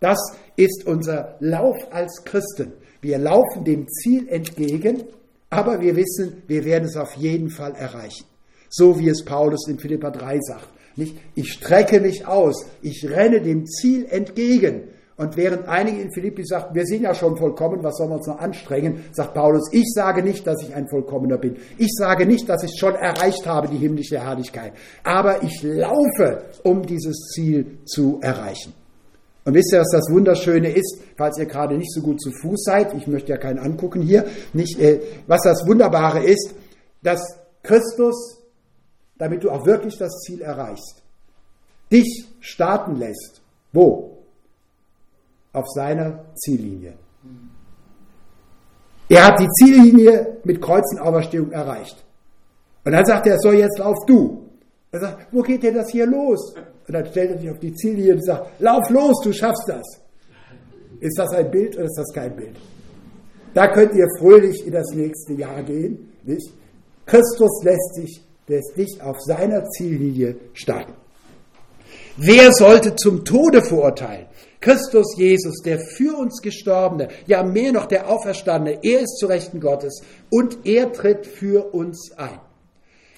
Das ist unser Lauf als Christen. Wir laufen dem Ziel entgegen, aber wir wissen, wir werden es auf jeden Fall erreichen. So wie es Paulus in Philippa 3 sagt. Nicht? Ich strecke mich aus, ich renne dem Ziel entgegen. Und während einige in Philippi sagten, wir sind ja schon vollkommen, was sollen wir uns noch anstrengen, sagt Paulus, ich sage nicht, dass ich ein Vollkommener bin. Ich sage nicht, dass ich schon erreicht habe, die himmlische Herrlichkeit. Aber ich laufe, um dieses Ziel zu erreichen. Und wisst ihr, was das Wunderschöne ist, falls ihr gerade nicht so gut zu Fuß seid, ich möchte ja keinen angucken hier, nicht, äh, was das Wunderbare ist, dass Christus damit du auch wirklich das Ziel erreichst. Dich starten lässt. Wo? Auf seiner Ziellinie. Er hat die Ziellinie mit Kreuzenauferstehung erreicht. Und dann sagt er, so jetzt lauf du. Er sagt, wo geht denn das hier los? Und dann stellt er sich auf die Ziellinie und sagt, lauf los, du schaffst das. Ist das ein Bild oder ist das kein Bild? Da könnt ihr fröhlich in das nächste Jahr gehen. Nicht? Christus lässt sich lässt dich auf seiner Ziellinie starten. Wer sollte zum Tode verurteilen? Christus Jesus, der für uns gestorbene, ja mehr noch der Auferstandene, er ist zu Rechten Gottes und er tritt für uns ein.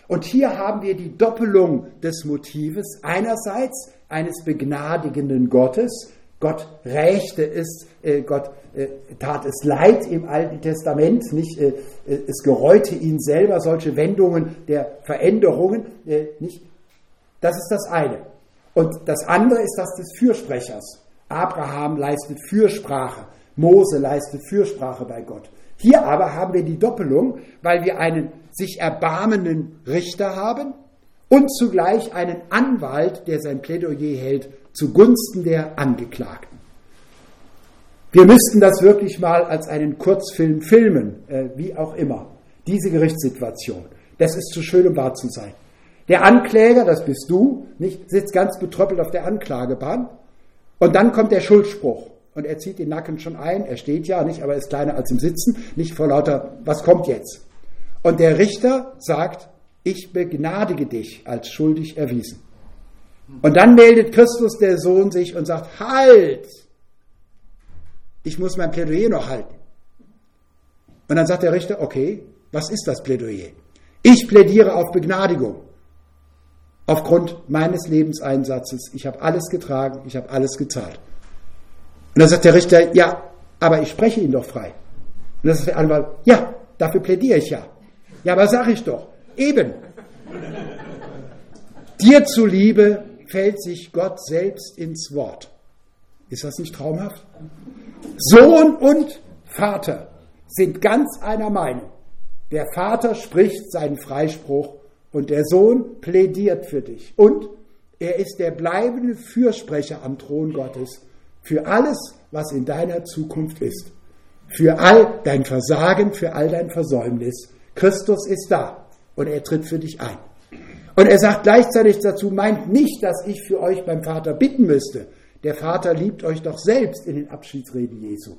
Und hier haben wir die Doppelung des Motives einerseits eines begnadigenden Gottes, Gott rächte es, äh, Gott äh, tat es leid im Alten Testament, nicht, äh, es gereute ihn selber, solche Wendungen der Veränderungen, nicht. Das ist das eine. Und das andere ist das des Fürsprechers. Abraham leistet Fürsprache, Mose leistet Fürsprache bei Gott. Hier aber haben wir die Doppelung, weil wir einen sich erbarmenden Richter haben und zugleich einen Anwalt, der sein Plädoyer hält zugunsten der Angeklagten. Wir müssten das wirklich mal als einen Kurzfilm filmen, äh, wie auch immer. Diese Gerichtssituation. Das ist zu schön, um wahr zu sein. Der Ankläger, das bist du, nicht, sitzt ganz betröppelt auf der Anklagebahn und dann kommt der Schuldspruch und er zieht den Nacken schon ein. Er steht ja nicht, aber er ist kleiner als im Sitzen, nicht vor lauter, was kommt jetzt? Und der Richter sagt, ich begnadige dich als schuldig erwiesen. Und dann meldet Christus der Sohn sich und sagt, halt, ich muss mein Plädoyer noch halten. Und dann sagt der Richter, okay, was ist das Plädoyer? Ich plädiere auf Begnadigung. aufgrund meines Lebenseinsatzes. Ich habe alles getragen, ich habe alles gezahlt. Und dann sagt der Richter, ja, aber ich spreche ihn doch frei. Und dann sagt der Anwalt, ja, dafür plädiere ich ja. Ja, aber sag ich doch, eben. Dir zuliebe fällt sich Gott selbst ins Wort. Ist das nicht traumhaft? Sohn und Vater sind ganz einer Meinung. Der Vater spricht seinen Freispruch und der Sohn plädiert für dich. Und er ist der bleibende Fürsprecher am Thron Gottes für alles, was in deiner Zukunft ist. Für all dein Versagen, für all dein Versäumnis. Christus ist da und er tritt für dich ein. Und er sagt gleichzeitig dazu, meint nicht, dass ich für euch beim Vater bitten müsste. Der Vater liebt euch doch selbst in den Abschiedsreden Jesu.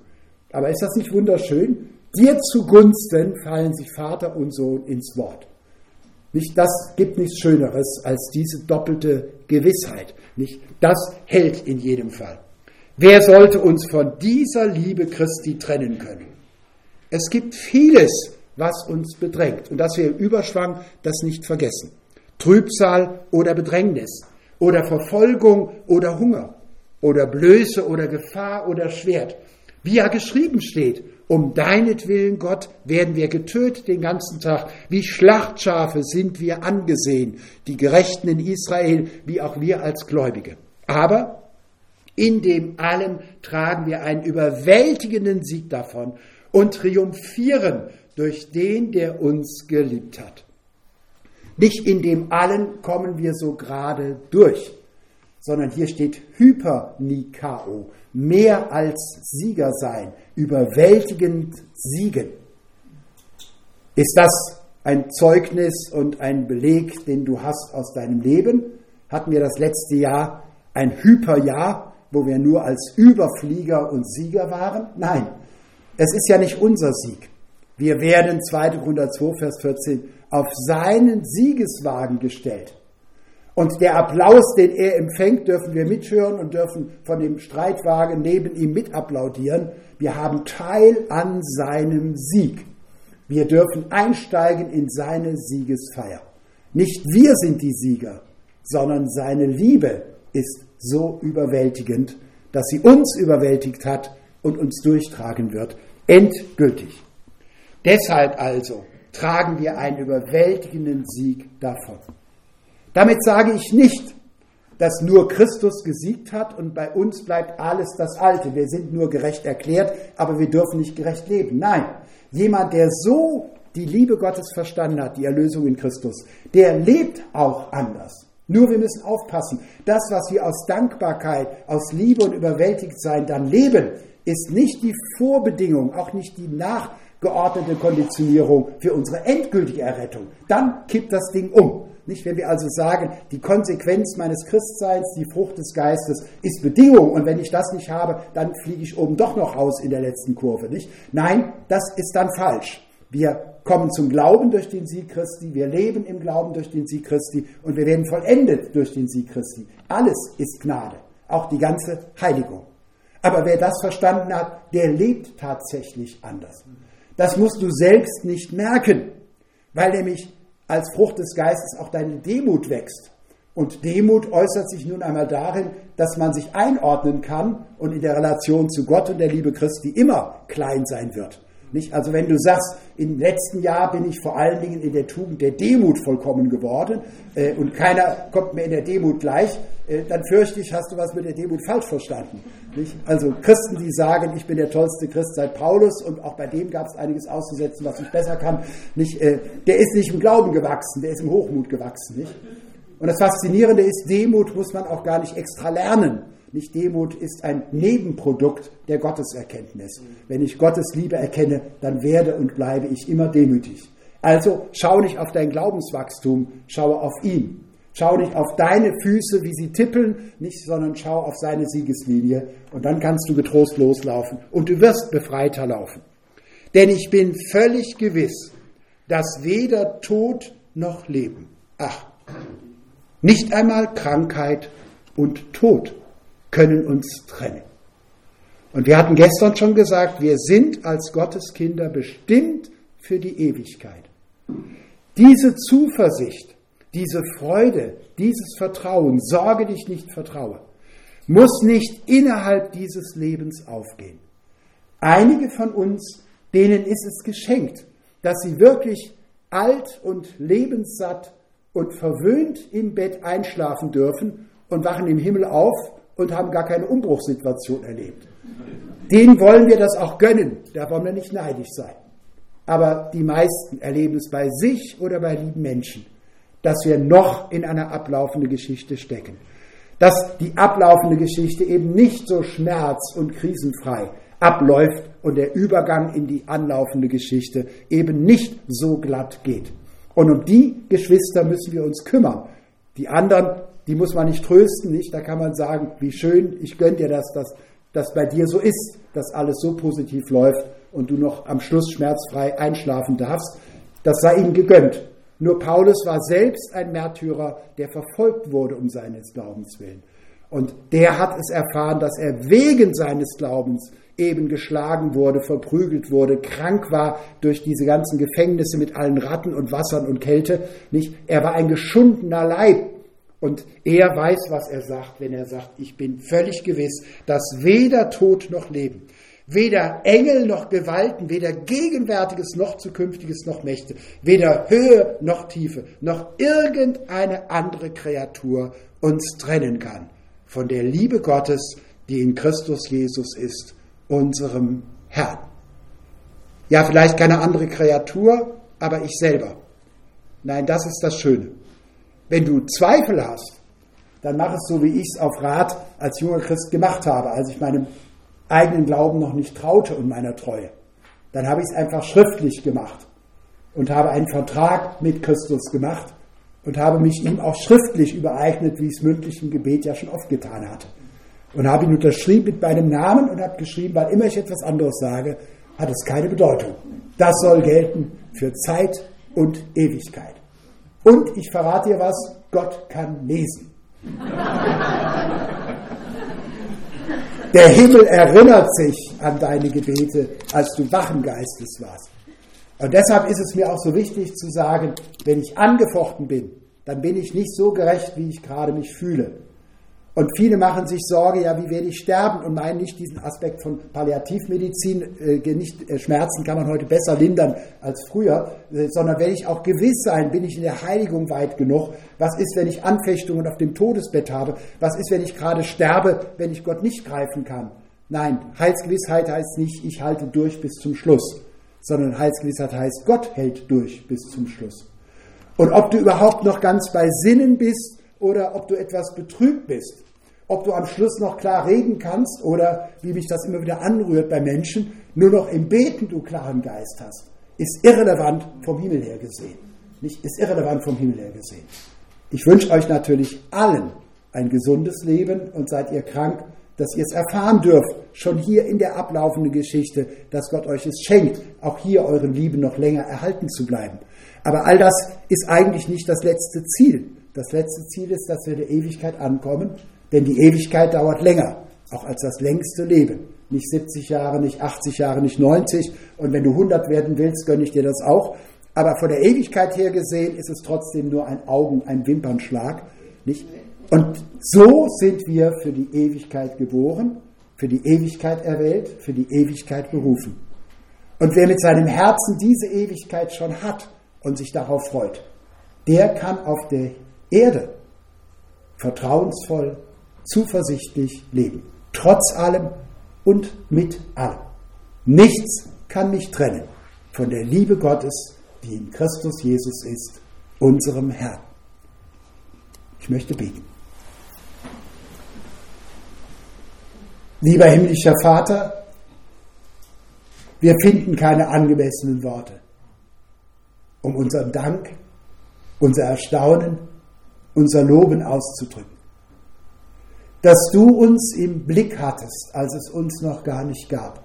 Aber ist das nicht wunderschön? Dir zugunsten fallen sich Vater und Sohn ins Wort. Nicht, das gibt nichts Schöneres als diese doppelte Gewissheit. Nicht, das hält in jedem Fall. Wer sollte uns von dieser Liebe Christi trennen können? Es gibt vieles, was uns bedrängt und dass wir im Überschwang das nicht vergessen. Trübsal oder Bedrängnis oder Verfolgung oder Hunger oder Blöße oder Gefahr oder Schwert. Wie ja geschrieben steht, um deinetwillen, Gott, werden wir getötet den ganzen Tag. Wie Schlachtschafe sind wir angesehen, die Gerechten in Israel, wie auch wir als Gläubige. Aber in dem allem tragen wir einen überwältigenden Sieg davon und triumphieren durch den, der uns geliebt hat. Nicht in dem allen kommen wir so gerade durch sondern hier steht Hypernikao, mehr als Sieger sein, überwältigend siegen. Ist das ein Zeugnis und ein Beleg, den du hast aus deinem Leben? Hatten wir das letzte Jahr ein Hyperjahr, wo wir nur als Überflieger und Sieger waren? Nein, es ist ja nicht unser Sieg. Wir werden 2. Korinther 2, Vers 14 auf seinen Siegeswagen gestellt. Und der Applaus, den er empfängt, dürfen wir mithören und dürfen von dem Streitwagen neben ihm mitapplaudieren. Wir haben Teil an seinem Sieg. Wir dürfen einsteigen in seine Siegesfeier. Nicht wir sind die Sieger, sondern seine Liebe ist so überwältigend, dass sie uns überwältigt hat und uns durchtragen wird, endgültig. Deshalb also tragen wir einen überwältigenden Sieg davon. Damit sage ich nicht, dass nur Christus gesiegt hat und bei uns bleibt alles das Alte. Wir sind nur gerecht erklärt, aber wir dürfen nicht gerecht leben. Nein, jemand, der so die Liebe Gottes verstanden hat, die Erlösung in Christus, der lebt auch anders. Nur wir müssen aufpassen. Das, was wir aus Dankbarkeit, aus Liebe und Überwältigtsein dann leben, ist nicht die Vorbedingung, auch nicht die nachgeordnete Konditionierung für unsere endgültige Errettung. Dann kippt das Ding um. Nicht, wenn wir also sagen, die Konsequenz meines Christseins, die Frucht des Geistes ist Bedingung und wenn ich das nicht habe, dann fliege ich oben doch noch raus in der letzten Kurve. Nicht? Nein, das ist dann falsch. Wir kommen zum Glauben durch den Sieg Christi, wir leben im Glauben durch den Sieg Christi und wir werden vollendet durch den Sieg Christi. Alles ist Gnade, auch die ganze Heiligung. Aber wer das verstanden hat, der lebt tatsächlich anders. Das musst du selbst nicht merken, weil nämlich als Frucht des Geistes auch deine Demut wächst. Und Demut äußert sich nun einmal darin, dass man sich einordnen kann und in der Relation zu Gott und der Liebe Christi immer klein sein wird. Nicht? Also wenn du sagst, im letzten Jahr bin ich vor allen Dingen in der Tugend der Demut vollkommen geworden äh, und keiner kommt mir in der Demut gleich, äh, dann fürchte ich, hast du was mit der Demut falsch verstanden. Nicht? Also Christen, die sagen, ich bin der tollste Christ seit Paulus und auch bei dem gab es einiges auszusetzen, was ich besser kann, nicht, äh, der ist nicht im Glauben gewachsen, der ist im Hochmut gewachsen. Nicht? Und das Faszinierende ist, Demut muss man auch gar nicht extra lernen. Nicht Demut ist ein Nebenprodukt der Gotteserkenntnis. Wenn ich Gottes Liebe erkenne, dann werde und bleibe ich immer demütig. Also schau nicht auf dein Glaubenswachstum, schaue auf ihn. Schau nicht auf deine Füße, wie sie tippeln, nicht, sondern schau auf seine Siegeslinie und dann kannst du getrost loslaufen und du wirst befreiter laufen. Denn ich bin völlig gewiss, dass weder Tod noch Leben, ach, nicht einmal Krankheit und Tod können uns trennen. Und wir hatten gestern schon gesagt, wir sind als Gotteskinder bestimmt für die Ewigkeit. Diese Zuversicht diese Freude, dieses Vertrauen, sorge dich nicht, vertraue, muss nicht innerhalb dieses Lebens aufgehen. Einige von uns, denen ist es geschenkt, dass sie wirklich alt und lebenssatt und verwöhnt im Bett einschlafen dürfen und wachen im Himmel auf und haben gar keine Umbruchssituation erlebt. Denen wollen wir das auch gönnen, da wollen wir nicht neidisch sein. Aber die meisten erleben es bei sich oder bei lieben Menschen, dass wir noch in einer ablaufenden Geschichte stecken. Dass die ablaufende Geschichte eben nicht so schmerz- und krisenfrei abläuft und der Übergang in die anlaufende Geschichte eben nicht so glatt geht. Und um die Geschwister müssen wir uns kümmern. Die anderen, die muss man nicht trösten, nicht? Da kann man sagen, wie schön, ich gönne dir das, dass das bei dir so ist, dass alles so positiv läuft und du noch am Schluss schmerzfrei einschlafen darfst. Das sei ihm gegönnt. Nur Paulus war selbst ein Märtyrer, der verfolgt wurde um seines Glaubens willen. Und der hat es erfahren, dass er wegen seines Glaubens eben geschlagen wurde, verprügelt wurde, krank war durch diese ganzen Gefängnisse mit allen Ratten und Wassern und Kälte. Nicht? Er war ein geschundener Leib. Und er weiß, was er sagt, wenn er sagt, ich bin völlig gewiss, dass weder Tod noch Leben, weder Engel noch Gewalten, weder Gegenwärtiges noch Zukünftiges noch Mächte, weder Höhe noch Tiefe, noch irgendeine andere Kreatur uns trennen kann von der Liebe Gottes, die in Christus Jesus ist, unserem Herrn. Ja, vielleicht keine andere Kreatur, aber ich selber. Nein, das ist das Schöne. Wenn du Zweifel hast, dann mach es so, wie ich es auf Rat als junger Christ gemacht habe, als ich meinem eigenen Glauben noch nicht traute und meiner Treue. Dann habe ich es einfach schriftlich gemacht und habe einen Vertrag mit Christus gemacht und habe mich ihm auch schriftlich übereignet, wie ich es mündlich im Gebet ja schon oft getan hatte und habe ihn unterschrieben mit meinem Namen und habe geschrieben, weil immer ich etwas anderes sage, hat es keine Bedeutung. Das soll gelten für Zeit und Ewigkeit. Und ich verrate dir was, Gott kann lesen. Der Himmel erinnert sich an deine Gebete, als du wachen Geistes warst. Und deshalb ist es mir auch so wichtig zu sagen, wenn ich angefochten bin, dann bin ich nicht so gerecht, wie ich gerade mich fühle. Und viele machen sich Sorge, ja, wie werde ich sterben und meinen nicht diesen Aspekt von Palliativmedizin, äh, nicht äh, Schmerzen kann man heute besser lindern als früher, äh, sondern werde ich auch gewiss sein, bin ich in der Heiligung weit genug? Was ist, wenn ich Anfechtungen auf dem Todesbett habe? Was ist, wenn ich gerade sterbe, wenn ich Gott nicht greifen kann? Nein, Heilsgewissheit heißt nicht, ich halte durch bis zum Schluss, sondern Heilsgewissheit heißt, Gott hält durch bis zum Schluss. Und ob du überhaupt noch ganz bei Sinnen bist, oder ob du etwas betrübt bist. Ob du am Schluss noch klar reden kannst oder, wie mich das immer wieder anrührt bei Menschen, nur noch im Beten du klaren Geist hast, ist irrelevant vom Himmel her gesehen. Nicht, ist irrelevant vom Himmel her gesehen. Ich wünsche euch natürlich allen ein gesundes Leben und seid ihr krank, dass ihr es erfahren dürft, schon hier in der ablaufenden Geschichte, dass Gott euch es schenkt, auch hier euren Lieben noch länger erhalten zu bleiben. Aber all das ist eigentlich nicht das letzte Ziel. Das letzte Ziel ist, dass wir der Ewigkeit ankommen, denn die Ewigkeit dauert länger, auch als das längste Leben. Nicht 70 Jahre, nicht 80 Jahre, nicht 90. Und wenn du 100 werden willst, gönne ich dir das auch. Aber von der Ewigkeit her gesehen ist es trotzdem nur ein Augen, ein Wimpernschlag. Nicht? Und so sind wir für die Ewigkeit geboren, für die Ewigkeit erwählt, für die Ewigkeit berufen. Und wer mit seinem Herzen diese Ewigkeit schon hat und sich darauf freut, der kann auf der Erde vertrauensvoll, zuversichtlich leben. Trotz allem und mit allem. Nichts kann mich trennen von der Liebe Gottes, die in Christus Jesus ist, unserem Herrn. Ich möchte beten. Lieber himmlischer Vater, wir finden keine angemessenen Worte, um unseren Dank, unser Erstaunen, unser Loben auszudrücken. Dass du uns im Blick hattest, als es uns noch gar nicht gab.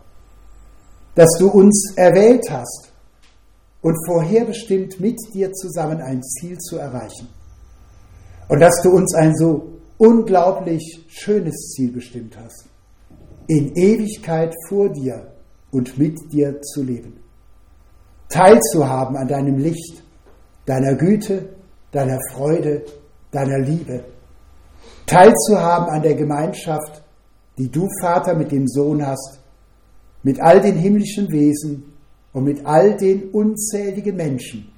Dass du uns erwählt hast und vorherbestimmt mit dir zusammen ein Ziel zu erreichen. Und dass du uns ein so unglaublich schönes Ziel bestimmt hast. In Ewigkeit vor dir und mit dir zu leben. Teilzuhaben an deinem Licht, deiner Güte, deiner Freude, deiner Liebe. Teilzuhaben an der Gemeinschaft, die du, Vater, mit dem Sohn hast, mit all den himmlischen Wesen und mit all den unzähligen Menschen,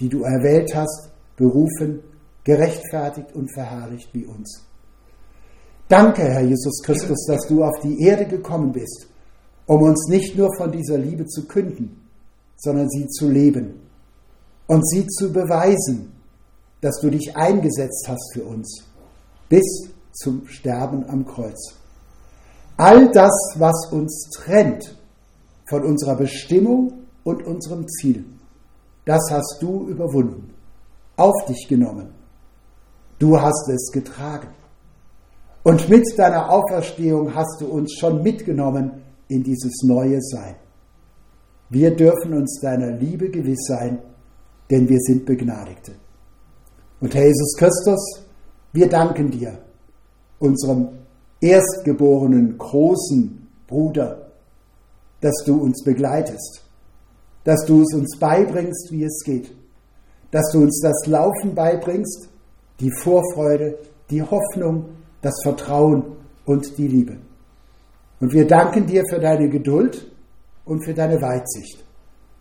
die du erwählt hast, berufen, gerechtfertigt und verherrlicht wie uns. Danke, Herr Jesus Christus, dass du auf die Erde gekommen bist, um uns nicht nur von dieser Liebe zu künden, sondern sie zu leben und sie zu beweisen, dass du dich eingesetzt hast für uns bis zum Sterben am Kreuz. All das, was uns trennt von unserer Bestimmung und unserem Ziel, das hast du überwunden, auf dich genommen. Du hast es getragen. Und mit deiner Auferstehung hast du uns schon mitgenommen in dieses neue Sein. Wir dürfen uns deiner Liebe gewiss sein, denn wir sind Begnadigte. Und Herr Jesus Christus, wir danken dir, unserem erstgeborenen großen Bruder, dass du uns begleitest, dass du es uns beibringst, wie es geht, dass du uns das Laufen beibringst, die Vorfreude, die Hoffnung, das Vertrauen und die Liebe. Und wir danken dir für deine Geduld und für deine Weitsicht.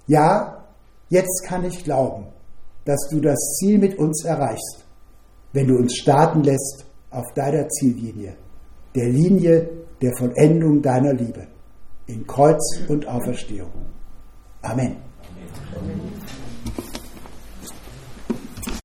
Ja, jetzt kann ich glauben, dass du das Ziel mit uns erreichst, wenn du uns starten lässt auf deiner Ziellinie, der Linie der Vollendung deiner Liebe, in Kreuz und Auferstehung. Amen.